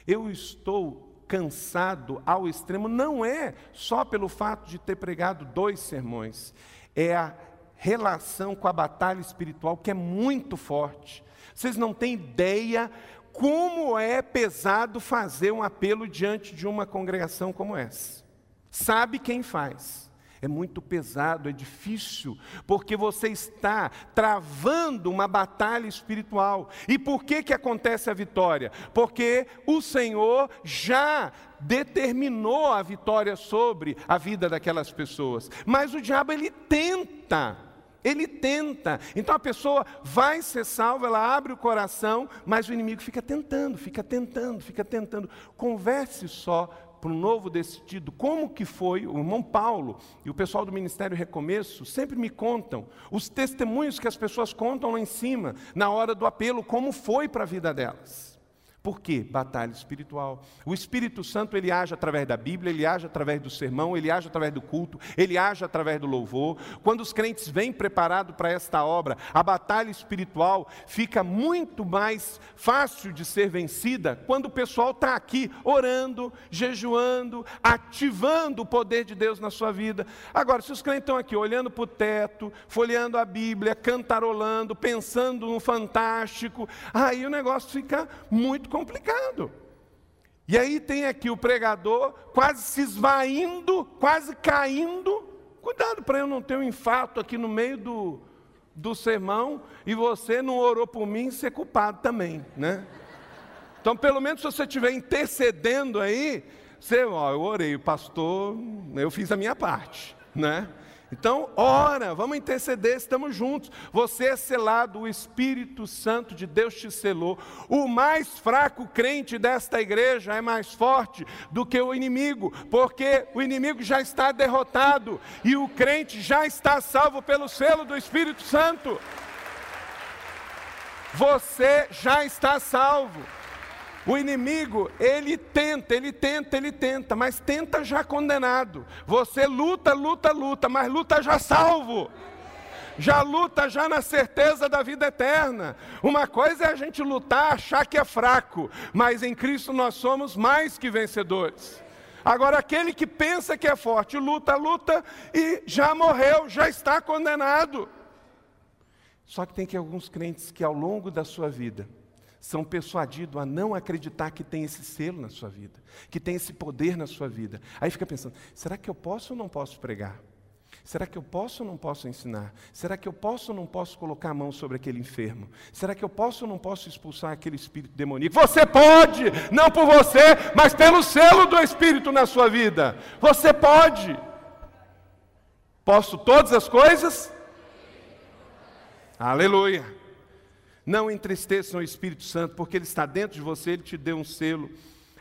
A: eu estou cansado ao extremo não é só pelo fato de ter pregado dois sermões, é a relação com a batalha espiritual que é muito forte. Vocês não têm ideia como é pesado fazer um apelo diante de uma congregação como essa. Sabe quem faz? É muito pesado, é difícil, porque você está travando uma batalha espiritual. E por que, que acontece a vitória? Porque o Senhor já determinou a vitória sobre a vida daquelas pessoas. Mas o diabo, ele tenta. Ele tenta. Então a pessoa vai ser salva, ela abre o coração, mas o inimigo fica tentando, fica tentando, fica tentando. Converse só para um novo decidido, como que foi, o irmão Paulo e o pessoal do Ministério Recomeço sempre me contam os testemunhos que as pessoas contam lá em cima, na hora do apelo, como foi para a vida delas. Por quê? Batalha espiritual. O Espírito Santo ele age através da Bíblia, ele age através do sermão, ele age através do culto, ele age através do louvor. Quando os crentes vêm preparados para esta obra, a batalha espiritual fica muito mais fácil de ser vencida quando o pessoal está aqui orando, jejuando, ativando o poder de Deus na sua vida. Agora, se os crentes estão aqui olhando para o teto, folheando a Bíblia, cantarolando, pensando no fantástico, aí o negócio fica muito complicado. E aí tem aqui o pregador quase se esvaindo, quase caindo, Cuidado para eu não ter um infarto aqui no meio do, do sermão e você não orou por mim ser culpado também, né? Então, pelo menos se você estiver intercedendo aí, você, ó, eu orei, o pastor, eu fiz a minha parte, né? Então, ora, vamos interceder, estamos juntos. Você é selado, o Espírito Santo de Deus te selou. O mais fraco crente desta igreja é mais forte do que o inimigo, porque o inimigo já está derrotado e o crente já está salvo pelo selo do Espírito Santo. Você já está salvo. O inimigo, ele tenta, ele tenta, ele tenta, mas tenta já condenado. Você luta, luta, luta, mas luta já salvo. Já luta já na certeza da vida eterna. Uma coisa é a gente lutar, achar que é fraco, mas em Cristo nós somos mais que vencedores. Agora, aquele que pensa que é forte, luta, luta e já morreu, já está condenado. Só que tem que alguns crentes que ao longo da sua vida, são persuadidos a não acreditar que tem esse selo na sua vida, que tem esse poder na sua vida. Aí fica pensando: será que eu posso ou não posso pregar? Será que eu posso ou não posso ensinar? Será que eu posso ou não posso colocar a mão sobre aquele enfermo? Será que eu posso ou não posso expulsar aquele espírito demoníaco? Você pode, não por você, mas pelo selo do Espírito na sua vida. Você pode. Posso todas as coisas? Aleluia. Não entristeçam o Espírito Santo, porque ele está dentro de você, ele te deu um selo.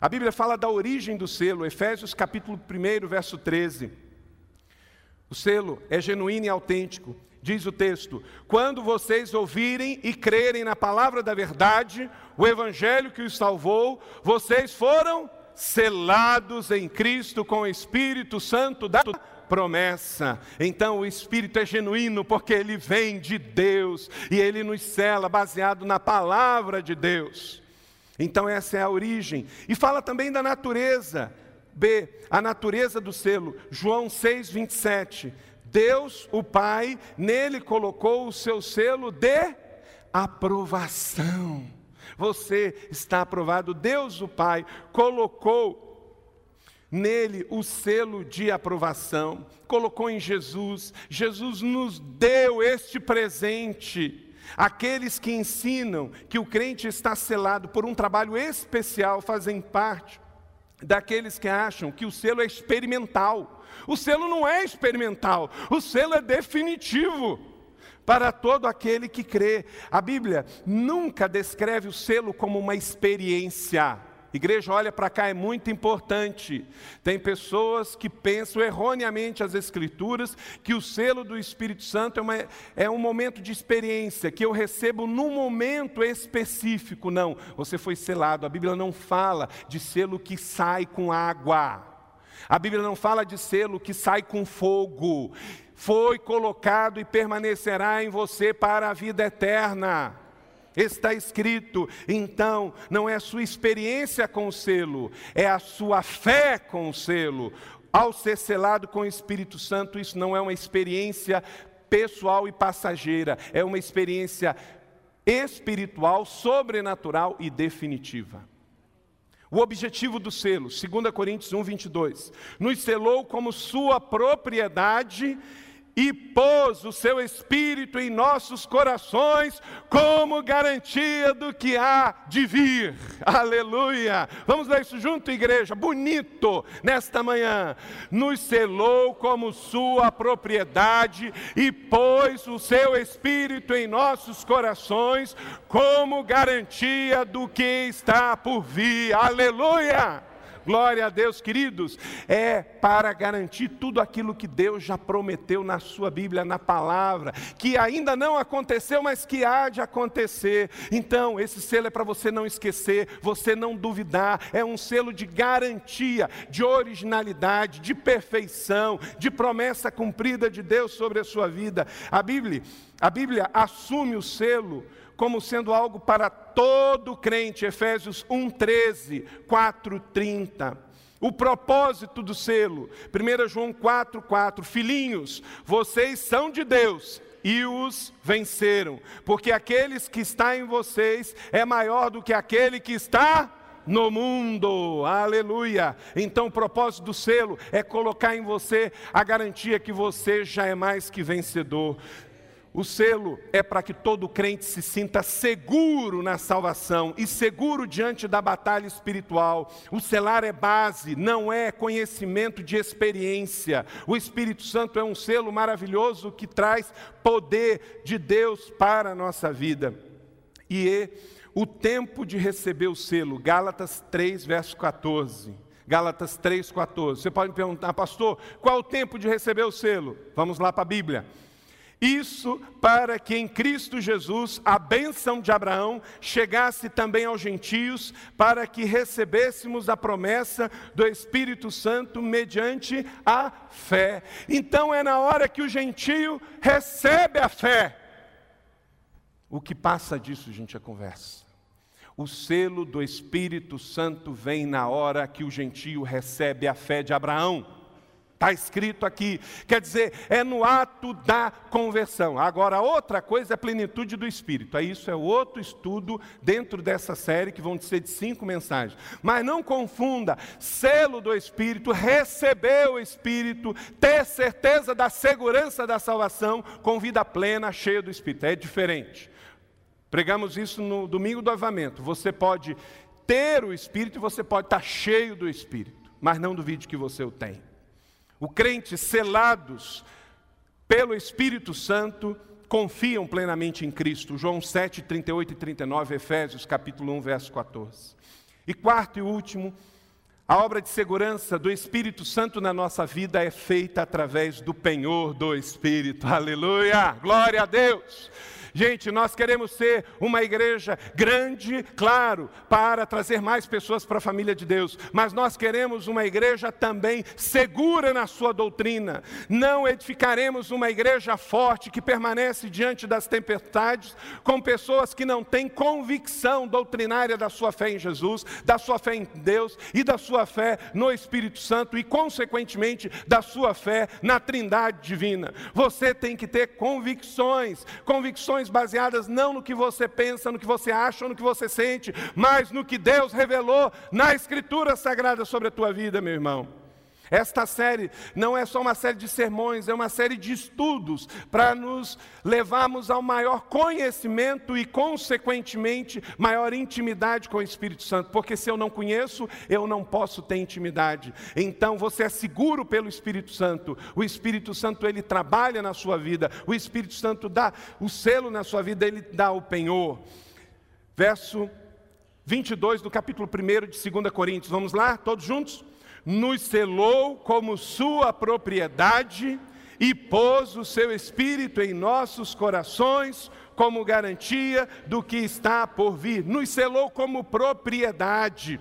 A: A Bíblia fala da origem do selo, Efésios capítulo 1, verso 13. O selo é genuíno e autêntico. Diz o texto: Quando vocês ouvirem e crerem na palavra da verdade, o evangelho que os salvou, vocês foram selados em Cristo com o Espírito Santo da promessa. Então o Espírito é genuíno porque ele vem de Deus e ele nos cela baseado na palavra de Deus. Então essa é a origem. E fala também da natureza. B, a natureza do selo. João 6, 27. Deus, o Pai, nele colocou o seu selo de aprovação. Você está aprovado. Deus, o Pai, colocou nele o selo de aprovação, colocou em Jesus. Jesus nos deu este presente. Aqueles que ensinam que o crente está selado por um trabalho especial fazem parte daqueles que acham que o selo é experimental. O selo não é experimental, o selo é definitivo para todo aquele que crê. A Bíblia nunca descreve o selo como uma experiência. Igreja, olha para cá, é muito importante. Tem pessoas que pensam erroneamente as Escrituras que o selo do Espírito Santo é, uma, é um momento de experiência, que eu recebo num momento específico. Não, você foi selado. A Bíblia não fala de selo que sai com água. A Bíblia não fala de selo que sai com fogo. Foi colocado e permanecerá em você para a vida eterna. Está escrito, então, não é a sua experiência com o selo, é a sua fé com o selo. Ao ser selado com o Espírito Santo, isso não é uma experiência pessoal e passageira, é uma experiência espiritual, sobrenatural e definitiva. O objetivo do selo, 2 Coríntios 1, 22, nos selou como sua propriedade e pôs o seu espírito em nossos corações como garantia do que há de vir. Aleluia! Vamos ler isso junto, igreja. Bonito nesta manhã. Nos selou como sua propriedade e pôs o seu espírito em nossos corações como garantia do que está por vir. Aleluia! Glória a Deus, queridos, é para garantir tudo aquilo que Deus já prometeu na sua Bíblia, na palavra, que ainda não aconteceu, mas que há de acontecer. Então, esse selo é para você não esquecer, você não duvidar, é um selo de garantia, de originalidade, de perfeição, de promessa cumprida de Deus sobre a sua vida. A Bíblia, a Bíblia assume o selo como sendo algo para todo crente, Efésios 1:13, 4:30. O propósito do selo, 1 João 4,4: Filhinhos, vocês são de Deus e os venceram, porque aqueles que está em vocês é maior do que aquele que está no mundo. Aleluia. Então o propósito do selo é colocar em você a garantia que você já é mais que vencedor. O selo é para que todo crente se sinta seguro na salvação e seguro diante da batalha espiritual. O selar é base, não é conhecimento de experiência. O Espírito Santo é um selo maravilhoso que traz poder de Deus para a nossa vida. E é o tempo de receber o selo, Gálatas 3, verso 14. Gálatas 3, 14. Você pode me perguntar, pastor, qual é o tempo de receber o selo? Vamos lá para a Bíblia. Isso para que em Cristo Jesus a bênção de Abraão chegasse também aos gentios, para que recebêssemos a promessa do Espírito Santo mediante a fé. Então é na hora que o gentio recebe a fé. O que passa disso, gente, é conversa. O selo do Espírito Santo vem na hora que o gentio recebe a fé de Abraão. Está escrito aqui, quer dizer, é no ato da conversão. Agora, outra coisa é a plenitude do Espírito. Aí isso é outro estudo dentro dessa série, que vão ser de cinco mensagens. Mas não confunda selo do Espírito, receber o Espírito, ter certeza da segurança da salvação com vida plena, cheia do Espírito. É diferente. Pregamos isso no domingo do avamento. Você pode ter o Espírito e você pode estar cheio do Espírito, mas não duvide que você o tem. O crente selados pelo Espírito Santo confiam plenamente em Cristo. João 7, 38 e 39, Efésios capítulo 1, verso 14. E quarto e último, a obra de segurança do Espírito Santo na nossa vida é feita através do penhor do Espírito. Aleluia! Glória a Deus! Gente, nós queremos ser uma igreja grande, claro, para trazer mais pessoas para a família de Deus, mas nós queremos uma igreja também segura na sua doutrina. Não edificaremos uma igreja forte que permanece diante das tempestades com pessoas que não têm convicção doutrinária da sua fé em Jesus, da sua fé em Deus e da sua fé no Espírito Santo e, consequentemente, da sua fé na Trindade divina. Você tem que ter convicções, convicções baseadas não no que você pensa, no que você acha ou no que você sente, mas no que Deus revelou na Escritura Sagrada sobre a tua vida, meu irmão. Esta série não é só uma série de sermões, é uma série de estudos para nos levarmos ao maior conhecimento e, consequentemente, maior intimidade com o Espírito Santo. Porque se eu não conheço, eu não posso ter intimidade. Então você é seguro pelo Espírito Santo. O Espírito Santo ele trabalha na sua vida. O Espírito Santo dá o selo na sua vida, ele dá o penhor. Verso 22 do capítulo 1 de 2 Coríntios. Vamos lá, todos juntos? Nos selou como sua propriedade e pôs o seu espírito em nossos corações como garantia do que está por vir. Nos selou como propriedade.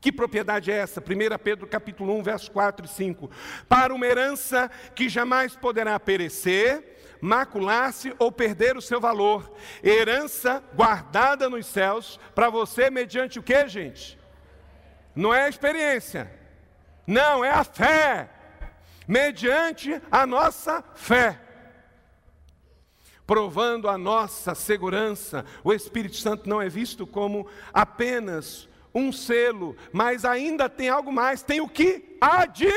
A: Que propriedade é essa? 1 Pedro capítulo 1, versos 4 e 5. Para uma herança que jamais poderá perecer, macular-se ou perder o seu valor. Herança guardada nos céus para você mediante o que, gente? Não é experiência não, é a fé. Mediante a nossa fé. Provando a nossa segurança, o Espírito Santo não é visto como apenas um selo, mas ainda tem algo mais, tem o que há de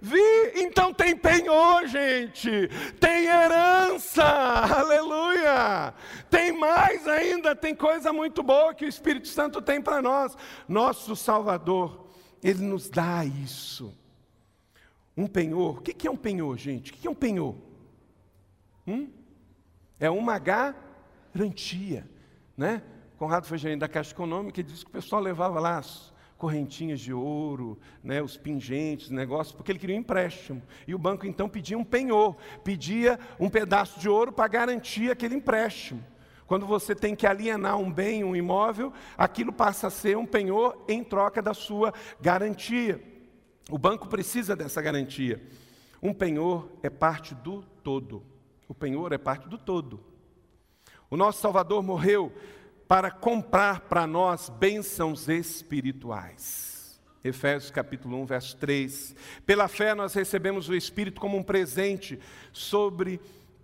A: vir. Então tem penhor, gente, tem herança, aleluia. Tem mais ainda, tem coisa muito boa que o Espírito Santo tem para nós. Nosso Salvador ele nos dá isso. Um penhor. O que é um penhor, gente? O que é um penhor? Hum? É uma garantia. Né? Conrado foi gerente da Caixa Econômica e disse que o pessoal levava lá as correntinhas de ouro, né, os pingentes, negócios, porque ele queria um empréstimo. E o banco então pedia um penhor, pedia um pedaço de ouro para garantir aquele empréstimo. Quando você tem que alienar um bem, um imóvel, aquilo passa a ser um penhor em troca da sua garantia. O banco precisa dessa garantia. Um penhor é parte do todo. O penhor é parte do todo. O nosso Salvador morreu para comprar para nós bênçãos espirituais. Efésios capítulo 1, verso 3. Pela fé nós recebemos o Espírito como um presente sobre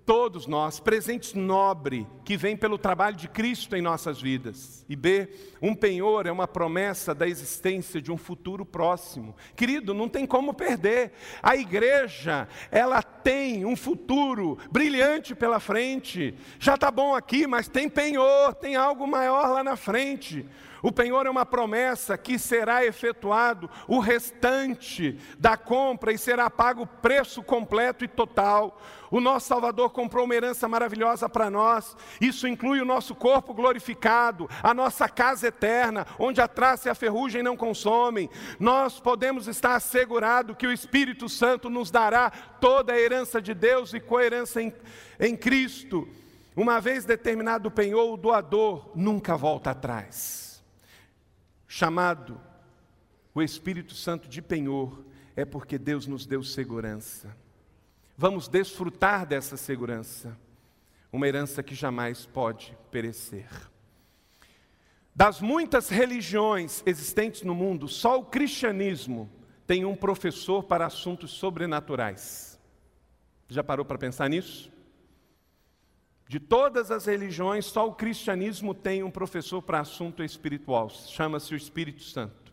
A: todos nós, presentes nobre que vem pelo trabalho de Cristo em nossas vidas. E B, um penhor é uma promessa da existência de um futuro próximo. Querido, não tem como perder. A igreja, ela tem um futuro brilhante pela frente. Já está bom aqui, mas tem penhor, tem algo maior lá na frente. O penhor é uma promessa que será efetuado o restante da compra e será pago o preço completo e total. O nosso Salvador comprou uma herança maravilhosa para nós. Isso inclui o nosso corpo glorificado, a nossa casa eterna, onde a traça e a ferrugem não consomem. Nós podemos estar assegurados que o Espírito Santo nos dará toda a herança de Deus e coerência em, em Cristo. Uma vez determinado o penhor, o doador nunca volta atrás chamado o Espírito Santo de penhor, é porque Deus nos deu segurança. Vamos desfrutar dessa segurança, uma herança que jamais pode perecer. Das muitas religiões existentes no mundo, só o cristianismo tem um professor para assuntos sobrenaturais. Já parou para pensar nisso? De todas as religiões, só o cristianismo tem um professor para assunto espiritual, chama-se o Espírito Santo.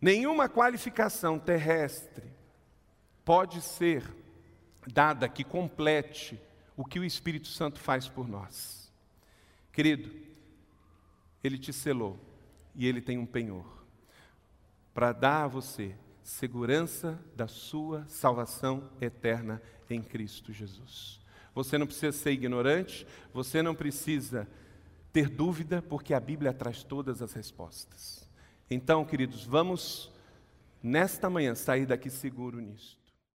A: Nenhuma qualificação terrestre pode ser dada que complete o que o Espírito Santo faz por nós. Querido, ele te selou e ele tem um penhor para dar a você segurança da sua salvação eterna em Cristo Jesus. Você não precisa ser ignorante, você não precisa ter dúvida, porque a Bíblia traz todas as respostas. Então, queridos, vamos nesta manhã sair daqui seguro nisto.